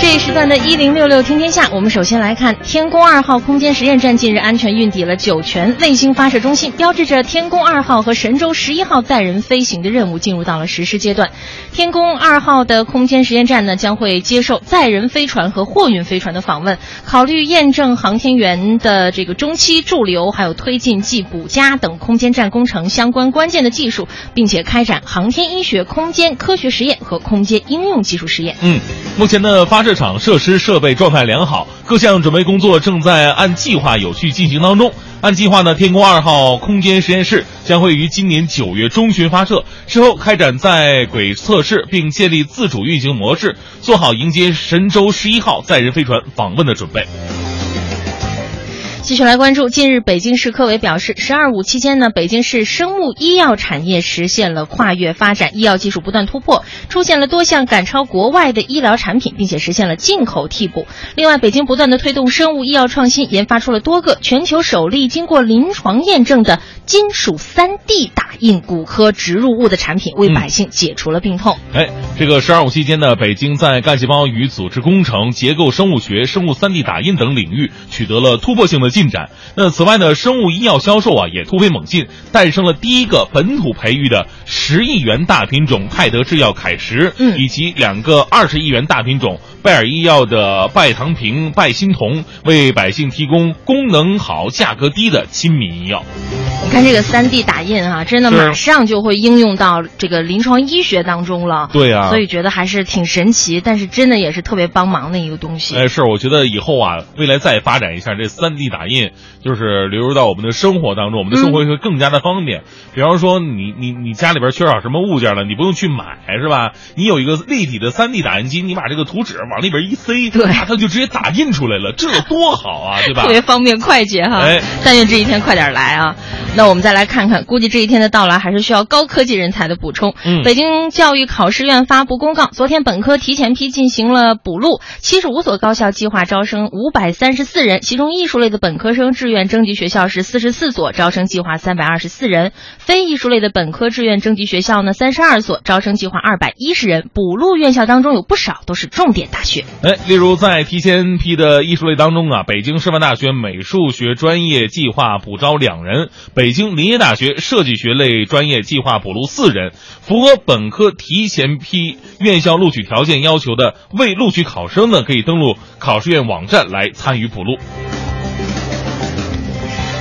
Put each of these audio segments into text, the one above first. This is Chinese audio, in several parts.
这一时段的“一零六六听天下”，我们首先来看天宫二号空间实验站近日安全运抵了酒泉卫星发射中心，标志着天宫二号和神舟十一号载人飞行的任务进入到了实施阶段。天宫二号的空间实验站呢，将会接受载人飞船和货运飞船的访问，考虑验证航天员的这个中期驻留，还有推进剂补加等空间站工程相关关键的技术，并且开展航天医学、空间科学实验和空间应用技术实验。嗯，目前的发射场设施设备状态良好，各项准备工作正在按计划有序进行当中。按计划呢，天宫二号空间实验室将会于今年九月中旬发射，之后开展在轨测试，并建立自主运行模式，做好迎接神舟十一号载人飞船访问的准备。继续来关注，近日北京市科委表示，“十二五”期间呢，北京市生物医药产业实现了跨越发展，医药技术不断突破，出现了多项赶超国外的医疗产品，并且实现了进口替补。另外，北京不断的推动生物医药创新，研发出了多个全球首例经过临床验证的金属三 D 打印骨科植入物的产品，为百姓解除了病痛。哎，这个“十二五”期间呢，北京在干细胞与组织工程、结构生物学、生物 3D 打印等领域取得了突破性的进展。那此外呢，生物医药销售啊也突飞猛进，诞生了第一个本土培育的十亿元大品种泰德制药凯石，嗯以及两个二十亿元大品种拜耳医药的拜糖平、拜心酮，为百姓提供功能好、价格低的亲民医药。你看这个 3D 打印啊，真的是马上就会应用到这个临床医学当中了。对啊所以觉得还是挺神奇，但是真的也是特别帮忙的一个东西。哎，是，我觉得以后啊，未来再发展一下这三 D 打印，就是流入到我们的生活当中，我们的生活会更加的方便。比方说你，你你家里边缺少什么物件了，你不用去买，是吧？你有一个立体的三 D 打印机，你把这个图纸往里边一塞，对啊它就直接打印出来了，这多好啊，对吧特？别方便快捷哈，哎但愿这一天快点来啊！那我们再来看看，估计这一天的到来还是需要高科技人才的补充。嗯北京教育考试院发布公告，昨天本科提前批进行了补录，七十五所高校计划招生五百三十四人，其中艺术类的本科生志愿征集学校是四十四所，招生计划三百二十四人；非艺术类的本科志愿征集学校呢三十二所，招生计划二百一十人。补录院校当中有不少都是重点大学。哎，例如在提前批的艺术类当中啊，北京师范大学美术学专业计划补招两人，北北京林业大学设计学类专业计划补录四人。符合本科提前批院校录取条件要求的未录取考生呢，可以登录考试院网站来参与补录。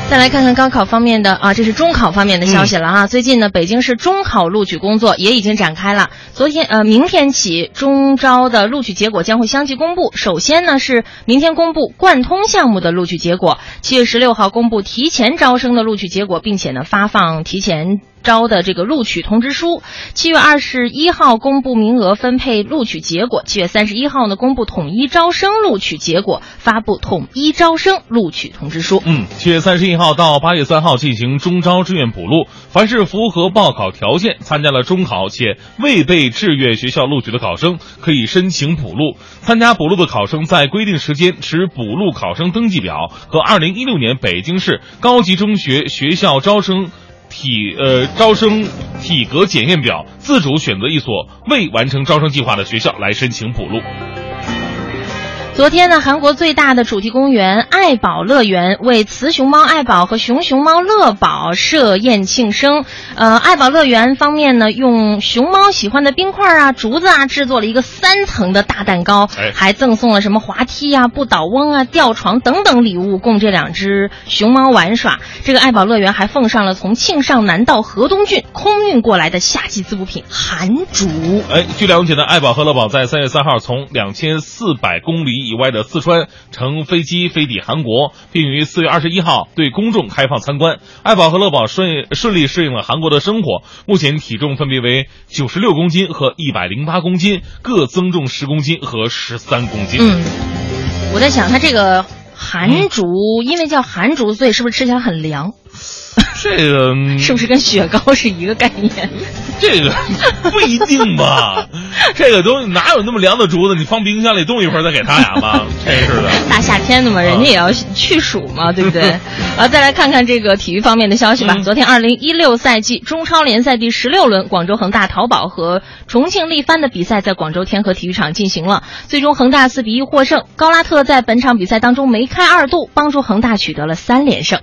再来看看高考方面的啊，这是中考方面的消息了哈。最近呢，北京市中考录取工作也已经展开了。昨天呃，明天起中招的录取结果将会相继公布。首先呢是明天公布贯通项目的录取结果，七月十六号公布提前招生的录取结果，并且呢发放提前。招的这个录取通知书，七月二十一号公布名额分配录取结果，七月三十一号呢公布统一招生录取结果，发布统一招生录取通知书。嗯，七月三十一号到八月三号进行中招志愿补录，凡是符合报考条件参加了中考且未被志愿学校录取的考生，可以申请补录。参加补录的考生在规定时间持补录考生登记表和二零一六年北京市高级中学学校招生。体呃招生体格检验表，自主选择一所未完成招生计划的学校来申请补录。昨天呢，韩国最大的主题公园爱宝乐园为雌熊猫爱宝和熊熊猫乐宝设宴庆生。呃，爱宝乐园方面呢，用熊猫喜欢的冰块啊、竹子啊制作了一个三层的大蛋糕，哎还赠送了什么滑梯啊、不倒翁啊、吊床等等礼物，供这两只熊猫玩耍。这个爱宝乐园还奉上了从庆尚南道河东郡空运过来的夏季滋补品寒竹。哎，据了解呢，爱宝和乐宝在三月三号从两千四百公里以外的四川乘飞机飞抵韩国，并于四月二十一号对公众开放参观。爱宝和乐宝顺顺利适应了韩国的生活，目前体重分别为九十六公斤和一百零八公斤，各增重十公斤和十三公斤。嗯，我在想，它这个韩竹，因为叫韩竹，所以是不是吃起来很凉？这个是不是跟雪糕是一个概念？这个不一定吧，这个东西哪有那么凉的竹子？你放冰箱里冻一会儿再给他俩吧？真是的。大夏天的嘛，人家也要去暑嘛，对不对？啊，再来看看这个体育方面的消息吧。昨天二零一六赛季中超联赛第十六轮，广州恒大淘宝和重庆力帆的比赛在广州天河体育场进行了，最终恒大四比一获胜。高拉特在本场比赛当中梅开二度，帮助恒大取得了三连胜。